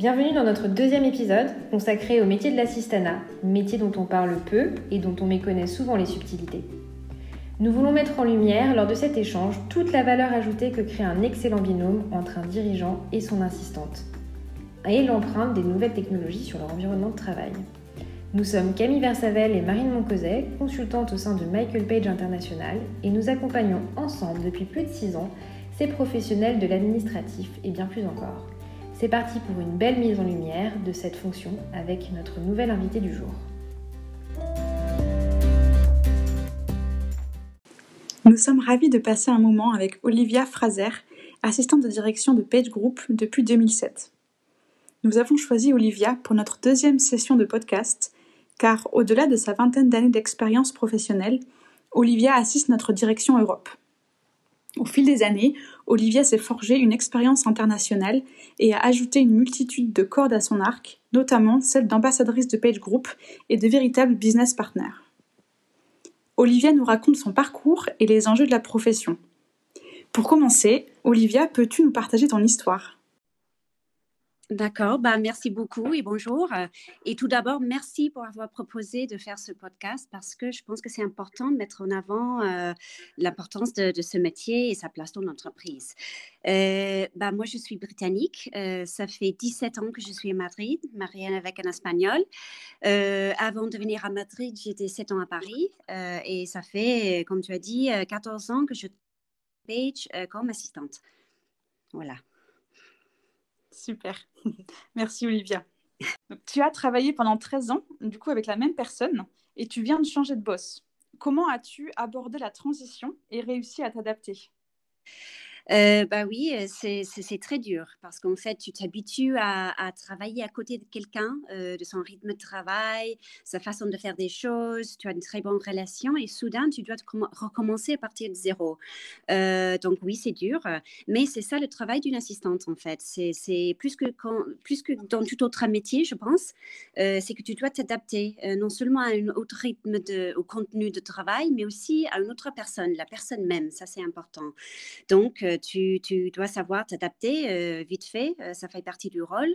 Bienvenue dans notre deuxième épisode consacré au métier de l'assistanat, métier dont on parle peu et dont on méconnaît souvent les subtilités. Nous voulons mettre en lumière lors de cet échange toute la valeur ajoutée que crée un excellent binôme entre un dirigeant et son assistante, et l'empreinte des nouvelles technologies sur leur environnement de travail. Nous sommes Camille Versavel et Marine Moncoset, consultantes au sein de Michael Page International, et nous accompagnons ensemble depuis plus de 6 ans ces professionnels de l'administratif et bien plus encore. C'est parti pour une belle mise en lumière de cette fonction avec notre nouvelle invitée du jour. Nous sommes ravis de passer un moment avec Olivia Fraser, assistante de direction de Page Group depuis 2007. Nous avons choisi Olivia pour notre deuxième session de podcast, car au-delà de sa vingtaine d'années d'expérience professionnelle, Olivia assiste notre direction Europe. Au fil des années, Olivia s'est forgé une expérience internationale et a ajouté une multitude de cordes à son arc, notamment celle d'ambassadrice de Page Group et de véritable business partner. Olivia nous raconte son parcours et les enjeux de la profession. Pour commencer, Olivia, peux-tu nous partager ton histoire? D'accord, bah, merci beaucoup et bonjour. Et tout d'abord, merci pour avoir proposé de faire ce podcast parce que je pense que c'est important de mettre en avant euh, l'importance de, ce métier et sa place dans l'entreprise. Euh, bah, moi, je suis britannique. Euh, ça fait 17 ans que je suis à Madrid, mariée avec un espagnol. avant de venir à Madrid, j'étais 7 ans à Paris et ça fait, comme tu as dit, 14 ans que je page comme assistante. Voilà. Super. Merci Olivia. tu as travaillé pendant 13 ans, du coup, avec la même personne, et tu viens de changer de boss. Comment as-tu abordé la transition et réussi à t'adapter? Euh, oui, c'est très dur parce qu'en fait, tu t'habitues à, travailler à côté de quelqu'un, de son rythme de travail, sa façon de faire des choses, tu as une très bonne relation et soudain, tu dois recommencer à partir de zéro. donc oui, c'est dur, mais c'est ça le travail d'une assistante en fait. C'est plus, que plus que dans tout autre métier, je pense, c'est que tu dois t'adapter non seulement à un autre rythme de, au contenu de travail, mais aussi à une autre personne, la personne même, ça c'est important. Donc, tu, dois savoir t'adapter euh, vite fait, euh, ça fait partie du rôle.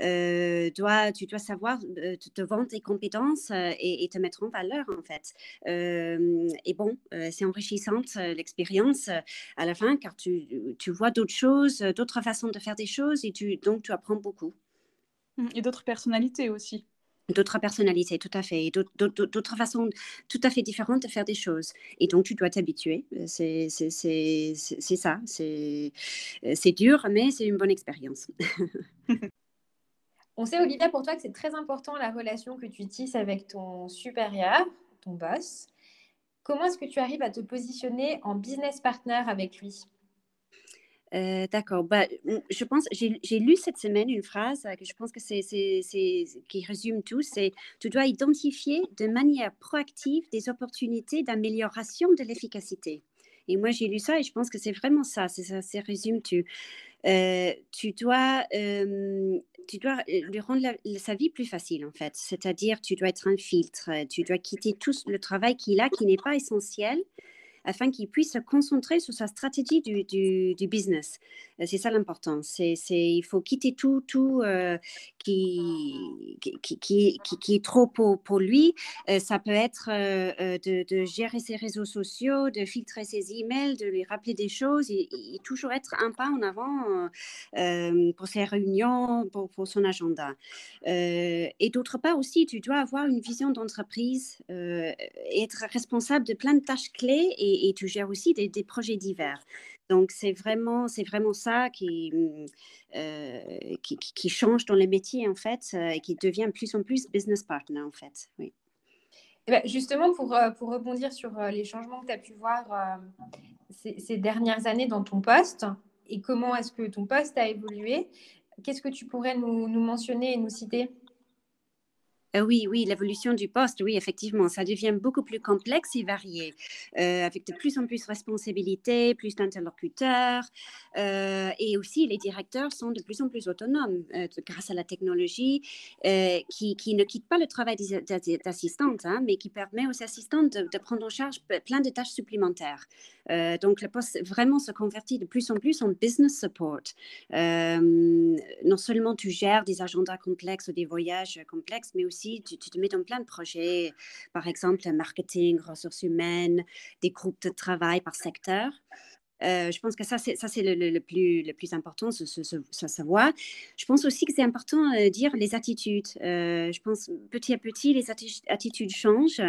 Euh, dois, tu dois savoir te, vendre tes compétences et, te mettre en valeur, en fait. et bon, c'est enrichissante l'expérience à la fin, car tu, vois d'autres choses, d'autres façons de faire des choses, et donc tu apprends beaucoup. Mmh, et d'autres personnalités aussi d'autres personnalités, tout à fait, d'autres façons tout à fait différentes de faire des choses. Et donc, tu dois t'habituer. C'est ça. C'est dur, mais c'est une bonne expérience. On sait, Olivia, pour toi, que c'est très important la relation que tu tisses avec ton supérieur, ton boss. Comment est-ce que tu arrives à te positionner en business partner avec lui? D'accord. Bah, je pense, j'ai lu cette semaine une phrase que je pense que c'est, qui résume tout. C'est tu dois identifier de manière proactive des opportunités d'amélioration de l'efficacité. Et moi, j'ai lu ça et je pense que c'est vraiment ça. C'est ça, c'est résume. Euh, tu dois, tu dois lui rendre sa vie plus facile en fait. C'est-à-dire, tu dois être un filtre. Tu dois quitter tout le travail qu'il a qui n'est pas essentiel afin qu'il puisse se concentrer sur sa stratégie du, business. Euh, c'est ça l'important. Il faut quitter tout, tout euh, qui, qui, qui, est trop pour, lui. Euh, ça peut être de, gérer ses réseaux sociaux, de filtrer ses emails, de lui rappeler des choses et, toujours être un pas en avant pour ses réunions, pour, pour son agenda. et d'autre part aussi, tu dois avoir une vision d'entreprise, être responsable de plein de tâches clés et et, tu gères aussi des, projets divers. Donc, c'est vraiment, c'est vraiment ça qui, mmh, euh, qui, change dans les métiers, en fait, euh, et qui devient de plus en plus business partner, en fait. Eh ben, justement, pour, euh, pour rebondir sur les changements que tu as pu voir ces, dernières années dans ton poste, et comment est-ce que ton poste a évolué, qu'est-ce que tu pourrais nous mentionner et nous citer? Euh, oui, oui, l'évolution du poste, oui, effectivement, ça devient beaucoup plus complexe et varié, euh, avec de plus en plus de responsabilités, plus d'interlocuteurs, euh, et aussi les directeurs sont de plus en plus autonomes grâce à la technologie, qui, ne quitte pas le travail d'assistante, hein, mais qui permet aux assistantes de, prendre en charge plein de tâches supplémentaires. Euh, donc, le poste vraiment se convertit de plus en plus en business support. Euh, non seulement tu gères des agendas complexes ou des voyages complexes, mais aussi tu, te mets dans plein de projets, par exemple, marketing, ressources humaines, des groupes de travail par secteur. Euh, je pense que ça, c'est, ça, c'est le, plus, important, ça se voit. Je pense aussi que c'est important de euh, dire les attitudes. Euh, je pense petit à petit, les attitudes changent.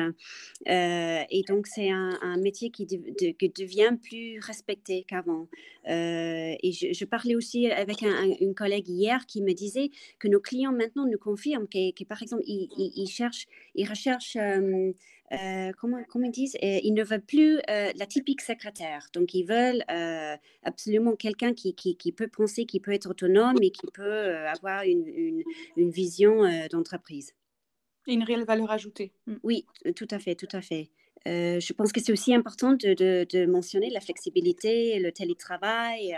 et donc, c'est un, métier qui, devient plus respecté qu'avant. et je, parlais aussi avec une collègue hier qui me disait que nos clients maintenant nous confirment que, par exemple, ils recherchent euh, comment, comment, ils disent, euh, ils ne veulent plus euh, la typique secrétaire. Donc, ils veulent absolument quelqu'un qui, qui, qui, peut penser, qui peut être autonome et qui peut avoir une, une, une vision d'entreprise. Et une réelle valeur ajoutée. Mm. Oui, tout à fait, tout à fait. Je pense que c'est aussi important de, mentionner la flexibilité, le télétravail.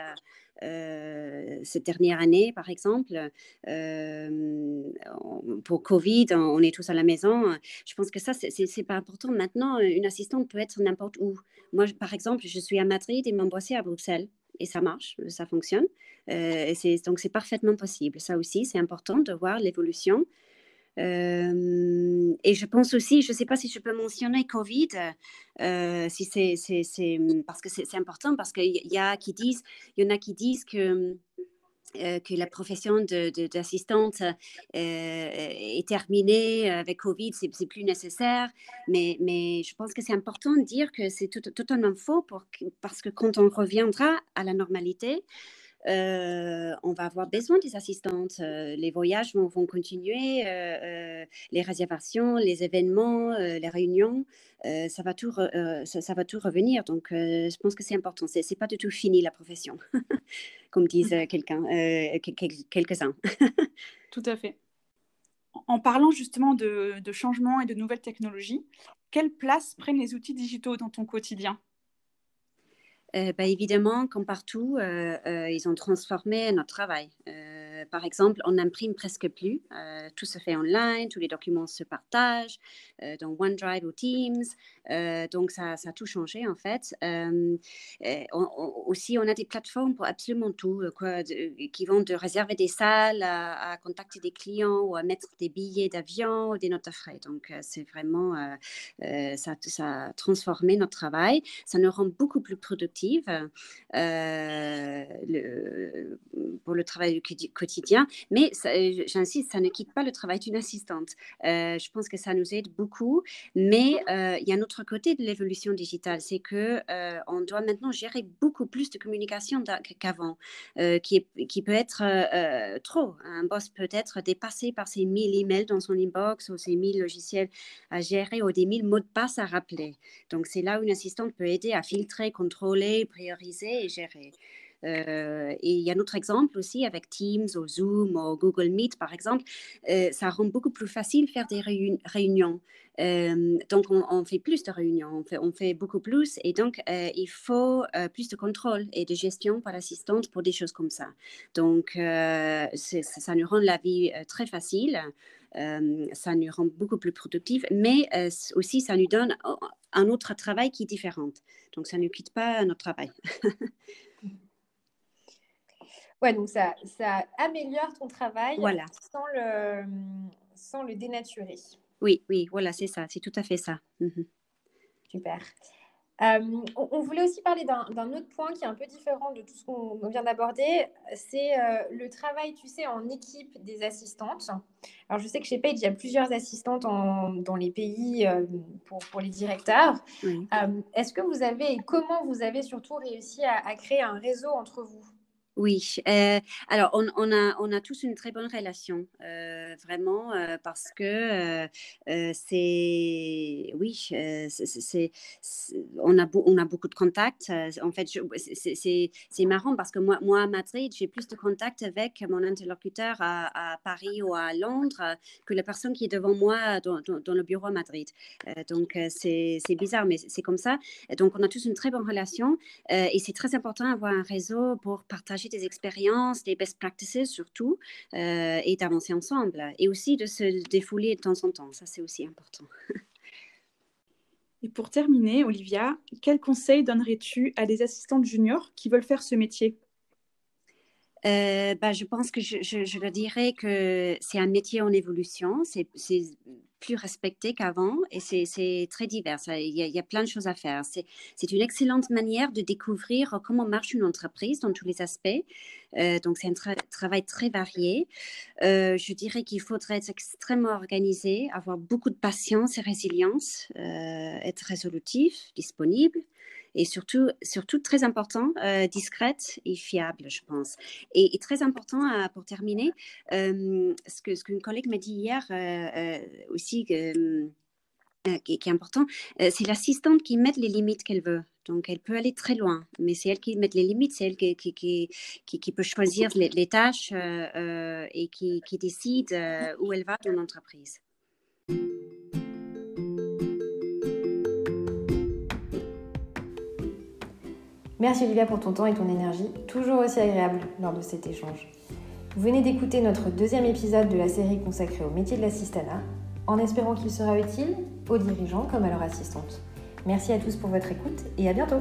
Euh, cette dernière année, par exemple, euh, pour Covid, on est tous à la maison. Je pense que ça, c'est pas important. Maintenant, une assistante peut être n'importe où. Moi, par exemple, je suis à Madrid et mon à Bruxelles. Et ça marche, ça fonctionne. Euh, donc, c'est parfaitement possible. Ça aussi, c'est important de voir l'évolution et je pense aussi, je ne sais pas si je peux mentionner Covid, si c'est, c'est, parce que c'est, important, parce qu'il y, en a qui disent que que la profession d'assistante est terminée avec Covid, c'est, c'est plus nécessaire. Mais, je pense que c'est important de dire que c'est totalement faux pour, parce que quand on reviendra à la normalité, on va avoir besoin des assistantes. Euh, les voyages vont, continuer, euh, les réservations, les événements, les réunions, ça, va tout ça, va tout revenir. Donc, je pense que c'est important. Ce n'est pas du tout fini la profession, comme disent quelqu'un, quelques-uns. tout à fait. En parlant justement de, de changements et de nouvelles technologies, quelle place prennent les outils digitaux dans ton quotidien? euh, bah, évidemment, comme partout, euh, euh, ils ont transformé notre travail. Par exemple, on n'imprime presque plus. tout se fait online, tous les documents se partagent dans OneDrive ou Teams. donc, ça, ça, a tout changé, en fait. aussi, on a des plateformes pour absolument tout, quoi, qui vont de réserver des salles à, contacter des clients ou à mettre des billets d'avion ou des notes de frais. Donc, c'est vraiment, ça, ça a transformé notre travail. Ça nous rend beaucoup plus productifs euh, le, pour le travail quotidien. Mais j'insiste, ça ne quitte pas le travail d'une assistante. Euh, je pense que ça nous aide beaucoup. Mais euh, il y a un autre côté de l'évolution digitale, c'est que on doit maintenant gérer beaucoup plus de communication qu'avant, qui, qui peut être trop. Un boss peut être dépassé par ses 1000 emails dans son inbox ou ses 1000 logiciels à gérer ou des 1000 mots de passe à rappeler. Donc c'est là où une assistante peut aider à filtrer, contrôler prioriser et gérer. Euh, et il y a un autre exemple aussi avec Teams ou Zoom ou Google Meet, par exemple. Euh, ça rend beaucoup plus facile faire des réunions. Euh, donc, on, fait plus de réunions, on fait, beaucoup plus. Et donc, il faut plus de contrôle et de gestion par l'assistante pour des choses comme ça. Donc, ça nous rend la vie très facile. ça nous rend beaucoup plus productif, mais aussi ça nous donne un autre travail qui est différent. Donc, ça ne quitte pas notre travail. ouais, donc ça, ça améliore ton travail voilà. sans, le, sans le dénaturer. Oui, oui, voilà, c'est ça, c'est tout à fait ça. Mhm. Super. Euh, on, voulait aussi parler d'un autre point qui est un peu différent de tout ce qu'on vient d'aborder, c'est euh, le travail, tu sais, en équipe des assistantes. Alors, je sais que chez Page, il y a plusieurs assistantes dans les pays euh, pour, pour, les directeurs. Est-ce que vous avez, et comment vous avez surtout réussi à, à créer un réseau entre vous? Oui, euh, alors on, a, on a tous une très bonne relation, euh, vraiment, euh, parce que c'est, oui, c'est, on, a on a beaucoup de contacts. En fait, c'est marrant parce que moi, moi à Madrid, j'ai plus de contacts avec mon interlocuteur à, Paris ou à Londres que la personne qui est devant moi dans, dans, le bureau à Madrid. donc, c'est bizarre, mais c'est comme ça. Donc, on a tous une très bonne relation et c'est très important d'avoir un réseau pour partager des expériences, des best practices surtout, euh, et d'avancer ensemble. Et aussi de se défouler de temps en temps. Ça, c'est aussi important. Et pour terminer, Olivia, quels conseils donnerais-tu à des assistantes juniors qui veulent faire ce métier? Euh, bah, je pense que je, je, je, le dirais que c'est un métier en évolution. C'est plus respecté qu'avant et c'est très divers. Il y, a, plein de choses à faire. C'est une excellente manière de découvrir comment marche une entreprise dans tous les aspects. Euh, donc, c'est un tra travail très varié. Euh, je dirais qu'il faudrait être extrêmement organisé, avoir beaucoup de patience et résilience, euh, être résolutif, disponible et surtout, surtout très important, euh, discrète et fiable, je pense. Et, très important, euh, pour terminer, euh, ce que ce qu'une collègue m'a dit hier aussi, qui, est important, c'est l'assistante qui met les limites qu'elle veut. Donc, elle peut aller très loin, mais c'est elle qui met les limites, c'est elle qui, peut choisir les, tâches et qui décide où elle va dans l'entreprise. Merci Olivia pour ton temps et ton énergie, toujours aussi agréable lors de cet échange. Vous venez d'écouter notre deuxième épisode de la série consacrée au métier de l'assistanat, en espérant qu'il sera utile aux dirigeants comme à leurs assistantes. Merci à tous pour votre écoute et à bientôt